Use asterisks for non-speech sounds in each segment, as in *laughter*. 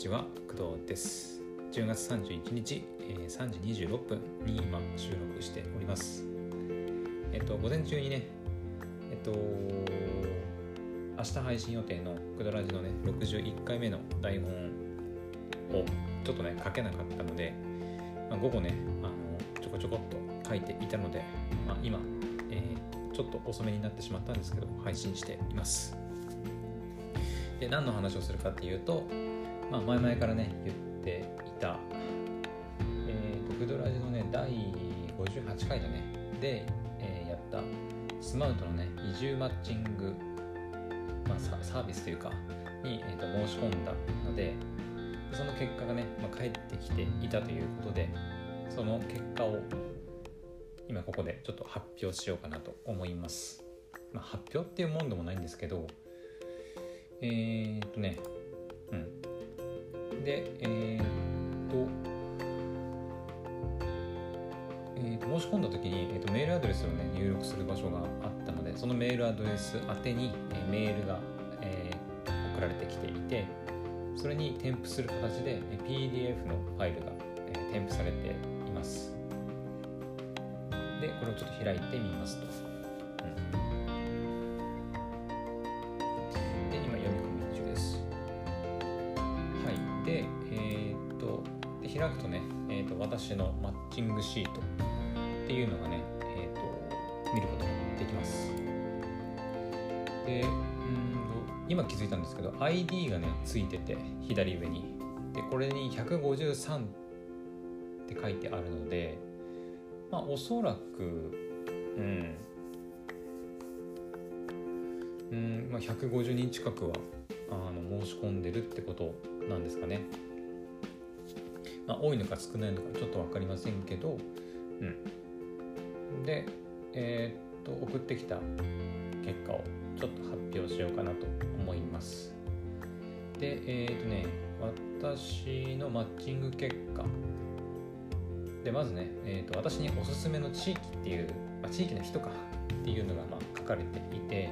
ちは工藤です。10月31日、えー、3時26分に今収録しております。えっと午前中にねえっと明日配信予定のクドラジのね61回目の台本をちょっとね書けなかったので、まあ、午後ねあのちょこちょこっと書いていたので、まあ、今、えー、ちょっと遅めになってしまったんですけど配信しています。で何の話をするかっていうと、まあ、前々からね言っていた、えーと、クドラジのね第58回だねで、えー、やったスマウトのね移住マッチング、まあ、サービスというかに、えーと、申し込んだのでその結果がね、まあ、返ってきていたということでその結果を今ここでちょっと発表しようかなと思います、まあ、発表っていうもんでもないんですけどえー、っとね、うん。で、えー、っと、えー、申し込んだ時に、えー、とメールアドレスをね入力する場所があったのでそのメールアドレス宛てに、え、メールが、え、送られてきていてそれに添付する形で、え、PDF のファイルが、え、添付されています。でこれをちょっと開いてみますと。私のマッチングシートっていうのがね、えーと、見ることができます。でうん今気づいたんですけど ID がねついてて左上にでこれに153って書いてあるのでまあおそらくうんうん、まあ、150人近くはあの申し込んでるってことなんですかね。まあ、多いのか少ないのかちょっと分かりませんけど、うん、で、えー、っと送ってきた結果をちょっと発表しようかなと思います。でえー、っとね私のマッチング結果。でまずね、えーと、私におすすめの地域っていう、まあ、地域の人かっていうのがまあ書かれていて、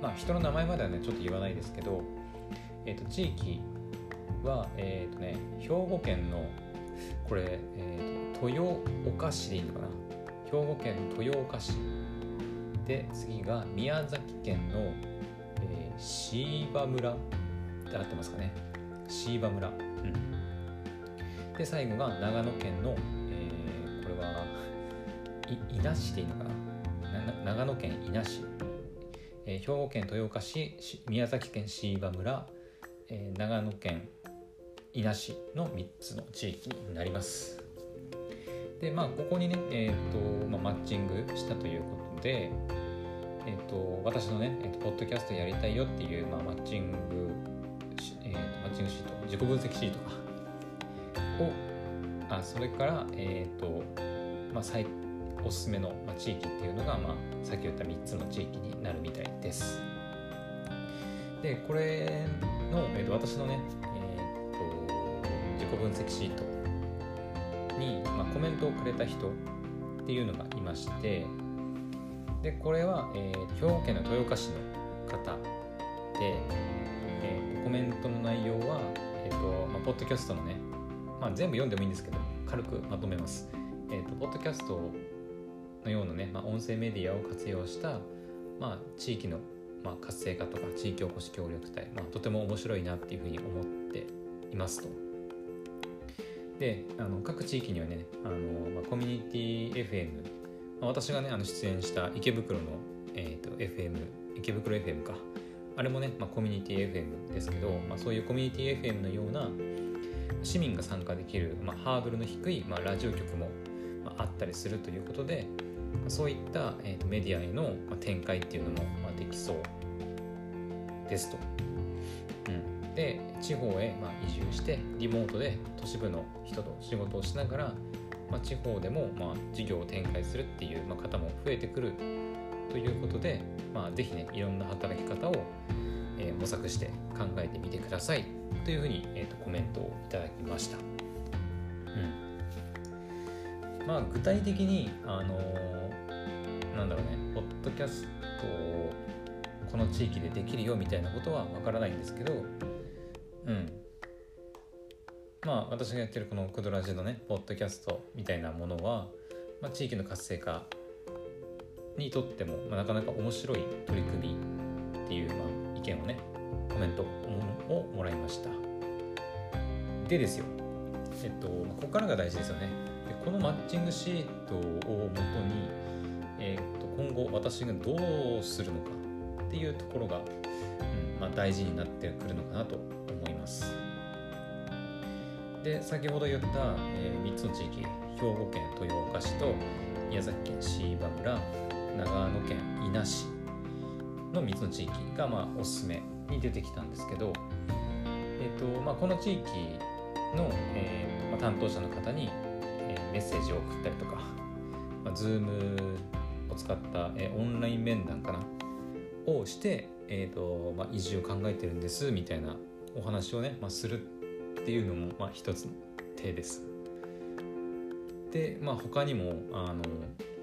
まあ、人の名前まではねちょっと言わないですけど、えーと、地域は、えーとね、兵庫県のこれ、えーと、豊岡市でいいのかな？兵庫県豊岡市。で次が宮崎県の、えー、椎葉村。って合ってますかね？椎葉村、うん、で最後が長野県の、えー、これは伊那市でいいのかな？長野県伊那市、えー、兵庫県豊岡市宮崎県椎葉村、えー、長野県伊那市の3つの地域になります。でまあここにね、えーとまあ、マッチングしたということで、えーと、私のね、えーと、ポッドキャストやりたいよっていう、まあ、マッチング、えーと、マッチングシート自己分析シートかをあそれから、えーとまあ、最おすすめの、まあ、地域っていうのが、まあ、さっき言った3つの地域になるみたいです。でこれの、えー、と私のね己分析シートに、まあ、コメントをくれた人っていうのがいましてでこれは、えー、兵庫県の豊岡市の方で、えー、コメントの内容は、えーとまあ、ポッドキャストのね、まあ、全部読んでもいいんですけど軽くまとめます。えーと、ポッドキャストのようなね、まあ、音声メディアを活用した、まあ、地域の、まあ、活性化とか地域おこし協力隊、まあ、とても面白いなっていうふうに思っていますと。であの各地域にはねあの、まあ、コミュニティ FM、まあ、私がねあの出演した池袋の、えーと、FM 池袋 FM かあれもね、まあ、コミュニティ FM ですけど、まあ、そういうコミュニティ FM のような市民が参加できる、まあ、ハードルの低い、まあ、ラジオ局も、まあ、あったりするということで、まあ、そういった、えーと、メディアへの、まあ、展開っていうのも、まあ、できそうですと。で地方へま移住してリモートで都市部の人と仕事をしながら、まあ、地方でもまあ事業を展開するっていうま方も増えてくるということで、まあ、ぜひねいろんな働き方を、え模索して考えてみてくださいというふうに、えー、とコメントをいただきました。うんまあ、具体的に、あのー、なんだろうね、ポッドキャストをこの地域でできるよみたいなことはわからないんですけど、うん。まあ私がやってるこのクドラジのねポッドキャストみたいなものは、まあ、地域の活性化にとっても、まあ、なかなか面白い取り組みっていう、まあ、意見をねコメントをもらいました。でですよ。えっとまここからが大事ですよね。でこのマッチングシートをもとに、えっと今後私がどうするのかっていうところが、うんまあ、大事になってくるのかなとます。で先ほど言った、えー、3つの地域兵庫県豊岡市と宮崎県椎葉村長野県伊那市の3つの地域が、まあ、おすすめに出てきたんですけど、えーとまあ、この地域の、えーまあ、担当者の方に、えー、メッセージを送ったりとか、まあ、Zoom を使った、えー、オンライン面談かなをして、えーとまあ、移住を考えてるんですみたいなお話をね、まあ、するっていうのも、まあ、一つの手です。で、まあ、他にもあの、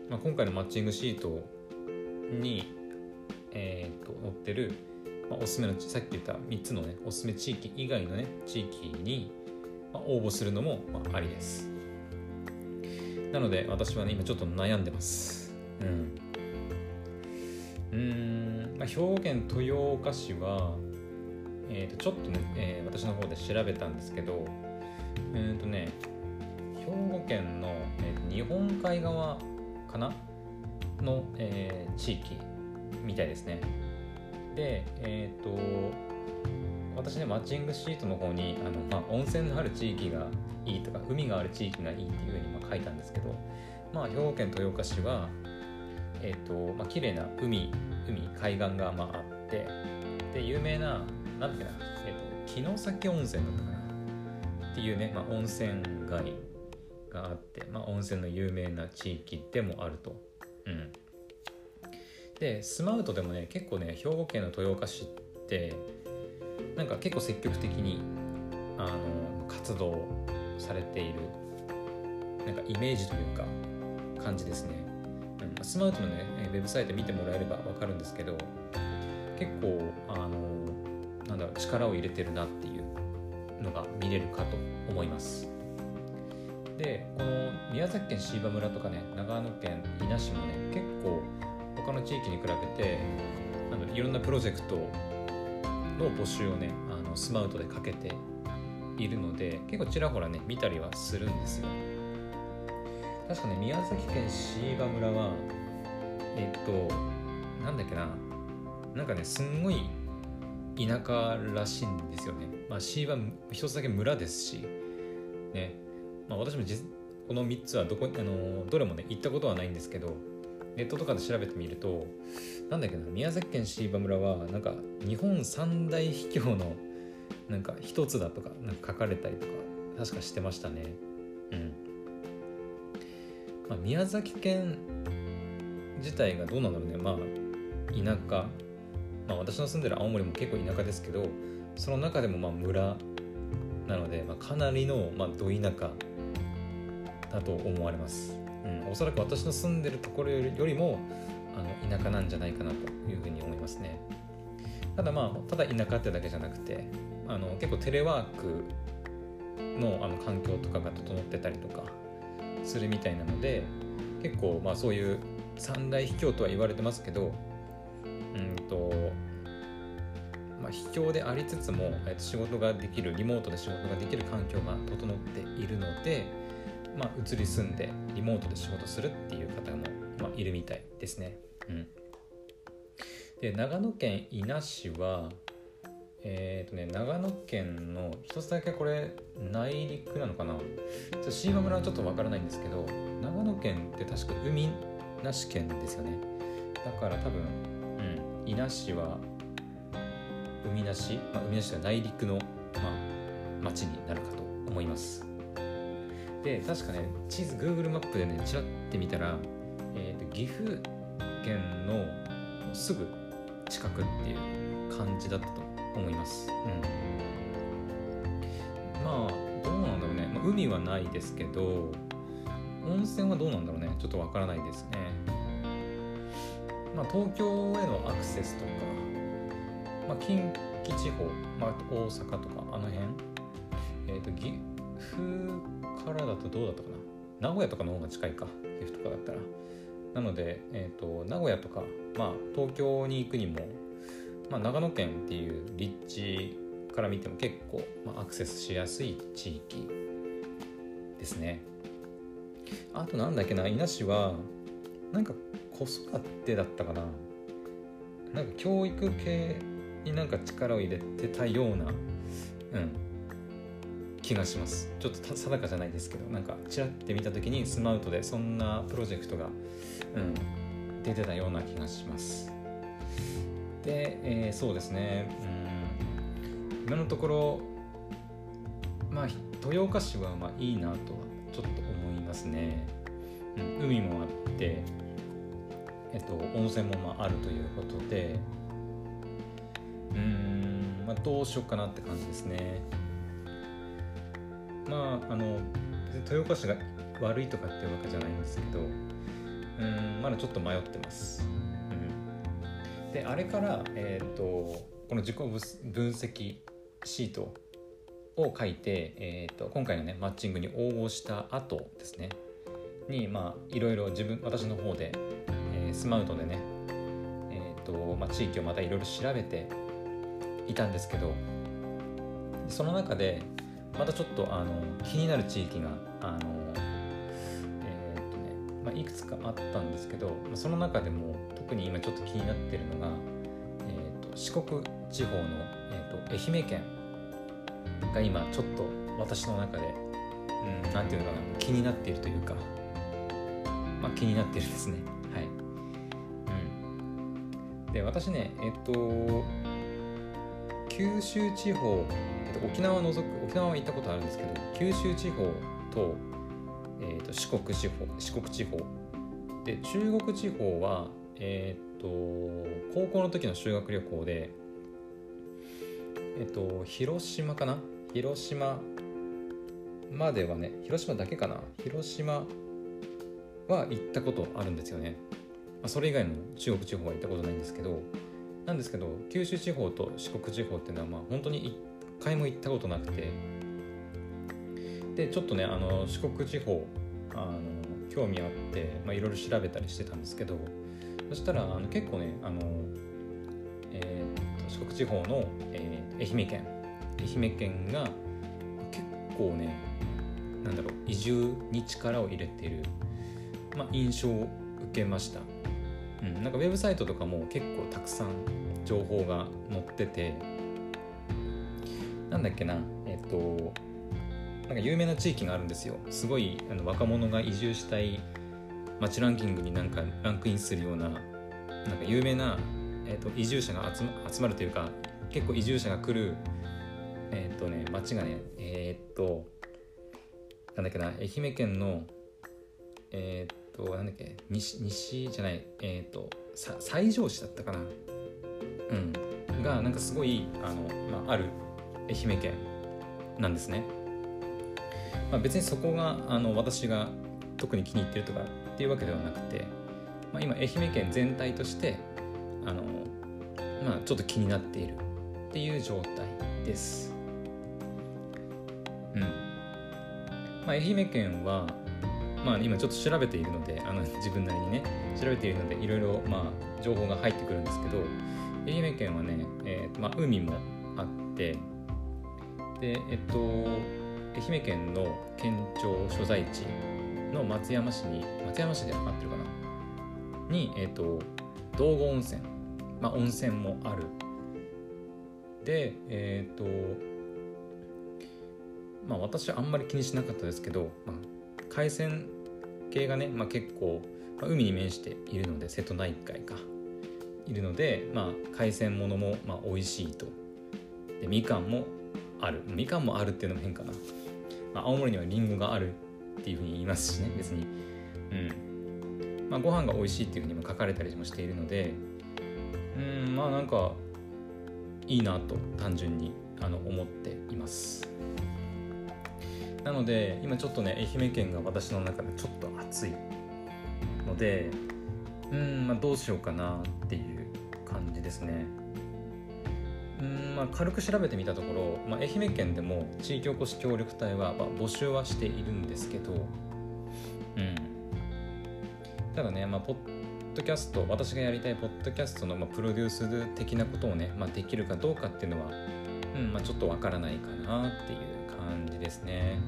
まあ、今回のマッチングシートに、えーと、載ってる、まあ、おすすめのさっき言った3つのねおすすめ地域以外のね地域に、まあ、応募するのも、まあ、ありです。なので私はね今ちょっと悩んでます。うん。うん、まあ、兵庫県豊岡市はえー、とちょっとね、えー、私の方で調べたんですけどえっ、ー、とね兵庫県の、えー、日本海側かなの、えー、地域みたいですね。でえっ、ー、と私ねマッチングシートの方にあの、まあ、温泉のある地域がいいとか海がある地域がいいっていうふうにまあ書いたんですけどまあ兵庫県豊岡市はえっ、ー、とまあ綺麗な海海海岸がまああってで有名ななんだっけな、えっ、ー、と城崎温泉だったかな？っていうね、まあ、温泉街があって、まあ、温泉の有名な地域でもあると。うん、でスマウトでもね結構ね兵庫県の豊岡市ってなんか結構積極的にあの活動されているなんかイメージというか感じですね。うん、スマウトのねウェブサイト見てもらえれば分かるんですけど結構あのなんだろう力を入れてるなっていうのが見れるかと思います。でこの宮崎県椎葉村とかね長野県伊那市もね結構他の地域に比べてあのいろんなプロジェクトの募集をねあのスマウトでかけているので結構ちらほらね見たりはするんですよ。確かね宮崎県椎葉村はえっとなんだっけななんかねすんごい田舎らしいんですよね。まあ、C は一つだけ村ですし、ねまあ、私もこの3つはどこあのどれもね行ったことはないんですけどネットとかで調べてみるとなんだっけな宮崎県椎葉村はなんか日本三大秘境のなんか一つだとかなんか書かれたりとか確かしてましたね。うん。まあ、宮崎県自体がどうなんだろうねまあ田舎まあ、私の住んでる青森も結構田舎ですけどその中でもまあ村なので、まあ、かなりのまあど田舎だと思われます、うん、おそらく私の住んでるところよりもあの田舎なんじゃないかなというふうに思いますね。ただまあただ田舎ってだけじゃなくてあの結構テレワークのあの環境とかが整ってたりとかするみたいなので結構まあそういう三大秘境とは言われてますけどうんとまあ、秘境でありつつも、えっと、仕事ができるリモートで仕事ができる環境が整っているので、まあ、移り住んでリモートで仕事するっていう方も、まあ、いるみたいですね。うん、で長野県伊那市はえっ、ー、とね長野県の一つだけこれ内陸なのかな。椎葉村はちょっとわからないんですけど長野県って確か海なし県ですよね。だから多分うん伊那市は海なし、まあ、海なしは内陸の、まあ、町になるかと思います。で確かね地図 Google マップでねちらって見たら、えーと、岐阜県のすぐ近くっていう感じだったと思います。うん。まあどうなんだろうね、まあ、海はないですけど温泉はどうなんだろうね。ちょっとわからないですね。まあ、東京へのアクセスとか、まあ、近畿地方、まあ、大阪とかあの辺、えーと、府からだとどうだったかな。名古屋とかの方が近いか岐阜とかだったら。なので、えーと、名古屋とか、まあ、東京に行くにも、まあ、長野県っていう立地から見ても結構、まあ、アクセスしやすい地域ですね。あとなんだっけな伊那市はなんか子育てだったかな。なんか教育系になんか力を入れてたような、うん、気がします。ちょっと定かじゃないですけどなんかちらって見た時にスマウトでそんなプロジェクトが、うん、出てたような気がします。で、えー、そうですね、うん、今のところまあ豊岡市はまあいいなとはちょっと思いますね、うん、海もあってえっと温泉もまああるということでうん。まあどうしようかなって感じですね。まああの豊岡市が悪いとかっていうわけじゃないんですけどうんまだちょっと迷ってます、うん、であれから、えーと、この自己分析シートを書いて、えーと、今回のねマッチングに応募した後ですね。にまあいろいろ自分私の方で、えー、スマウトでねえーとまあ、地域をまたいろいろ調べていたんですけどその中でまたちょっとあの気になる地域があの、えーとねまあ、いくつかあったんですけどその中でも特に今ちょっと気になってるのが、えーと、四国地方の、えーと、愛媛県が今ちょっと私の中で何、うん、て言うのかな気になっているというか、まあ、気になってるですね。はい、うん、で私ねえっ、と九州地方えっと沖縄除く沖縄は行ったことあるんですけど九州地方と,、えーと、四国地方四国地方。で中国地方はえっ、と高校の時の修学旅行でえっ、と広島かな？広島まではね広島だけかな？広島は行ったことあるんですよね、まあ、それ以外の中国地方は行ったことないんですけどなんですけど九州地方と四国地方っていうのはまあ本当に一回も行ったことなくて。でちょっとねあの四国地方あの興味あっていろいろ調べたりしてたんですけどそしたらあの結構ねあの、えー、と四国地方の、えー、愛媛県愛媛県が結構ねなんだろう移住に力を入れている、まあ、印象を受けました、うん、なんかウェブサイトとかも結構たくさん情報が載っててなんだっけなえっとなんか有名な地域があるんですよ。すごいあの若者が移住したい街ランキングになんかランクインするようななんか有名な、えっと、移住者が集ま集まるというか結構移住者が来るえっとね街がねえー、っとなんだっけな愛媛県のえー、っとなんだっけ西西じゃないえー、っと西条市だったかな。うん。がなんかすごいあの、まあ、ある愛媛県なんですね、まあ、別にそこがあの私が特に気に入ってるとかっていうわけではなくて、まあ、今愛媛県全体としてあの、まあ、ちょっと気になっているっていう状態です。うん。まあ、愛媛県はまあ、今ちょっと調べているのであの自分なりにね調べているのでいろいろまあ情報が入ってくるんですけど愛媛県はね、えーまあ、海もあってでえっと愛媛県の県庁所在地の松山市に松山市で合ってるかな？にえっと道後温泉まあ温泉もある。でえっとまあ私はあんまり気にしなかったですけど、まあ、海鮮系がね、まあ、結構、まあ、海に面しているので瀬戸内海か。いるので、まあ、海鮮物もまあ美味しいと。でみかんもある。みかんもあるっていうのも変かな、まあ、青森にはりんごがあるっていうふうに言いますしね別に。うん。まあご飯が美味しいっていうふうにも書かれたりもしているのでうんまあなんかいいなと単純にあの思っています。なので今ちょっとね愛媛県が私の中でちょっと暑いのでうんまあどうしようかなっていう感じですねうんまあ、軽く調べてみたところ、まあ、愛媛県でも地域おこし協力隊は、まあ、募集はしているんですけど、うん、ただね、まあ、ポッドキャスト私がやりたいポッドキャストの、まあ、プロデュース的なことをね、まあ、できるかどうかっていうのは、うんまあ、ちょっとわからないかなっていう感じですね。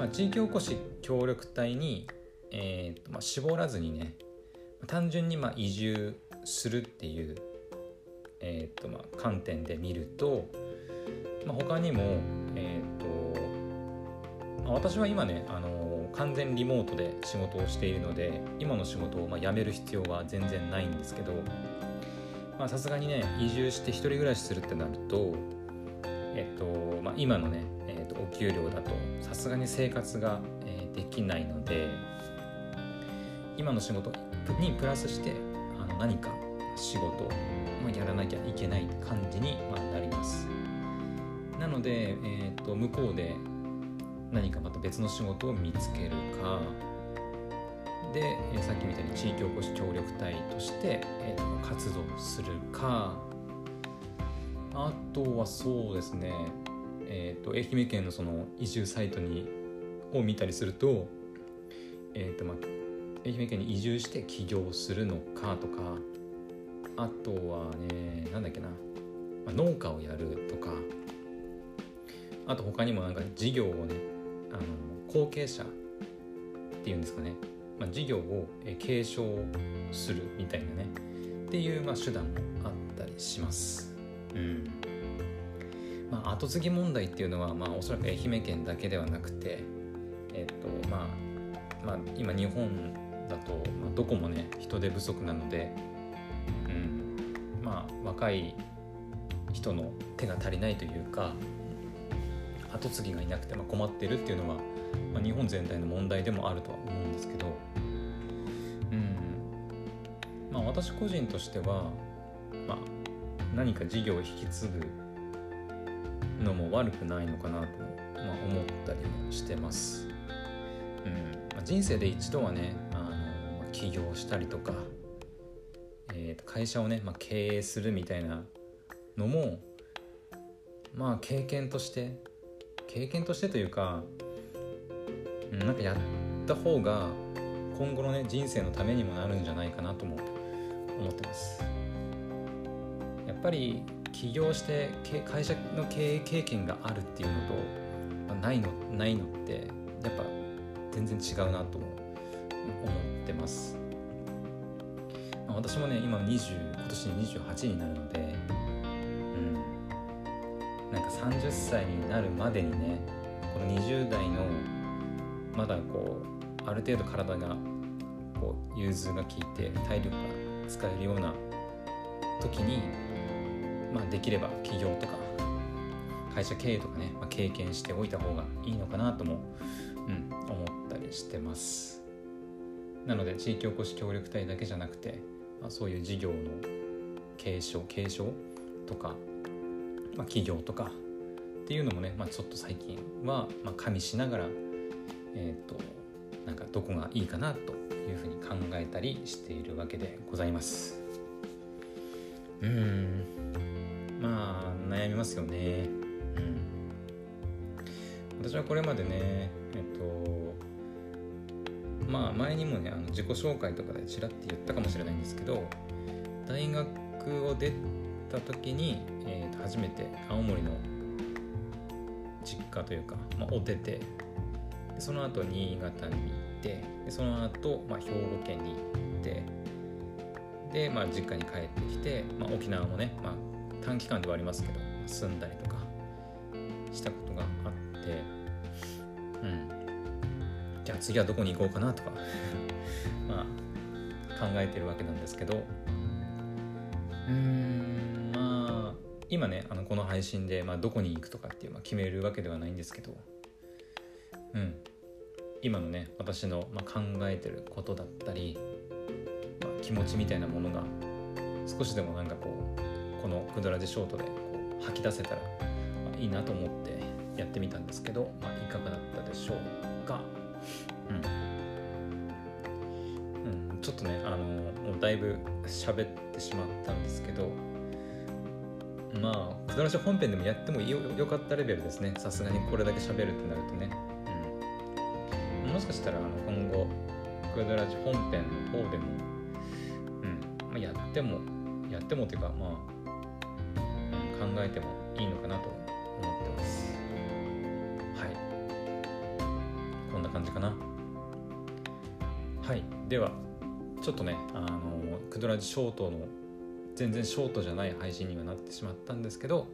まあ、地域おこし協力隊に、えーとまあ、絞らずにね単純にまあ移住するっていう、えーとまあ、観点で見ると、まあ、他にも、えーとまあ、私は今ね、あの、完全リモートで仕事をしているので今の仕事をまあ辞める必要は全然ないんですけどさすがにね移住して一人暮らしするってなるとえっとまあ、今のね、え、お給料だとさすがに生活が、えー、できないので今の仕事にプラスしてあの何か仕事をやらなきゃいけない感じになります。なので、えーと、向こうで何かまた別の仕事を見つけるかで、えー、さっきみたいに地域おこし協力隊として、えーと、活動するかあとはそうですねえーと、愛媛県のその移住サイトにを見たりすると,、えーとまあ、愛媛県に移住して起業するのかとかあとはねなんだっけな、まあ、農家をやるとかあと他にもなんか事業をねあの後継者っていうんですかね、まあ、事業を継承するみたいなね。っていう、まあ、手段もあったりします。うん。まあ、後継ぎ問題っていうのは、まあ、おそらく愛媛県だけではなくて、えっとまあまあ、今日本だと、まあ、どこもね人手不足なので、うんまあ、若い人の手が足りないというか後継ぎがいなくて、まあ、困ってるっていうのは、まあ、日本全体の問題でもあるとは思うんですけど、うんまあ、私個人としては、まあ、何か事業を引き継ぐのも悪くないのかなと、まあ、思ったりもしてます。うんまあ、人生で一度はねあの起業したりとか、えー、会社をね、まあ、経営するみたいなのもまあ経験として経験としてというか、うん、なんかやった方が今後のね人生のためにもなるんじゃないかなとも思ってますやっぱり起業して会社の経営経験があるっていうのと、まあ、ないのないのってやっぱ全然違うなと思ってます、まあ、私もね今20今年28になるのでうん。なんか30歳になるまでにねこの20代のまだこうある程度体がこう融通が効いて体力が使えるような時に、まあ、できれば起業とか会社経営とかね、まあ、経験しておいた方がいいのかなとも、うん、思ったりしてます。なので地域おこし協力隊だけじゃなくて、まあ、そういう事業の継承継承とか、まあ、企業とかっていうのもね、まあ、ちょっと最近は、まあ、加味しながらえっ、ー、となんかどこがいいかなというふうに考えたりしているわけでございますうんまあ悩みますよね。うん。私はこれまでねえっ、とまあ前にもねあの自己紹介とかでちらって言ったかもしれないんですけど大学を出た時に、えー、と初めて青森の実家というか、まあ、を出てその後新潟に行ってでその後、まあ兵庫県に行ってで、まあ、実家に帰ってきて、まあ、沖縄もね、まあ、短期間ではありますけど、住んだりとかしたことがあってうん。じゃあ次はどこに行こうかなとか *laughs* まあ考えてるわけなんですけどうーんまあ今ねあのこの配信で、まあ、どこに行くとかっていう、まあ、決めるわけではないんですけどうん。今のね私の、まあ、考えてることだったり、まあ、気持ちみたいなものが少しでもなんかこうこの「クドラジショート」でこう吐き出せたら、まあ、いいなと思ってやってみたんですけど、まあ、いかがだったでしょうか？うん、うん、ちょっとねあのもうだいぶ喋ってしまったんですけどまあクドラジ本編でもやってもよよかったレベルですね。さすがにこれだけ喋るってなるとね、うん、もしかしたらあの今後クドラジ本編の方でも、うん。まあ、やってもやってもというかまあ、考えてもいいのかなと思ってます。はい。こんな感じかな。はい。ではちょっとねあのクドラジショートの全然ショートじゃない配信にはなってしまったんですけど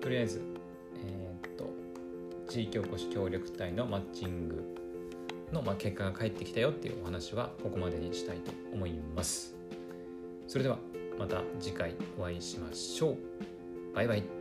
とりあえずえー、っと地域おこし協力隊のマッチングの、まあ、結果が返ってきたよっていうお話はここまでにしたいと思います。それではまた次回お会いしましょう。バイバイ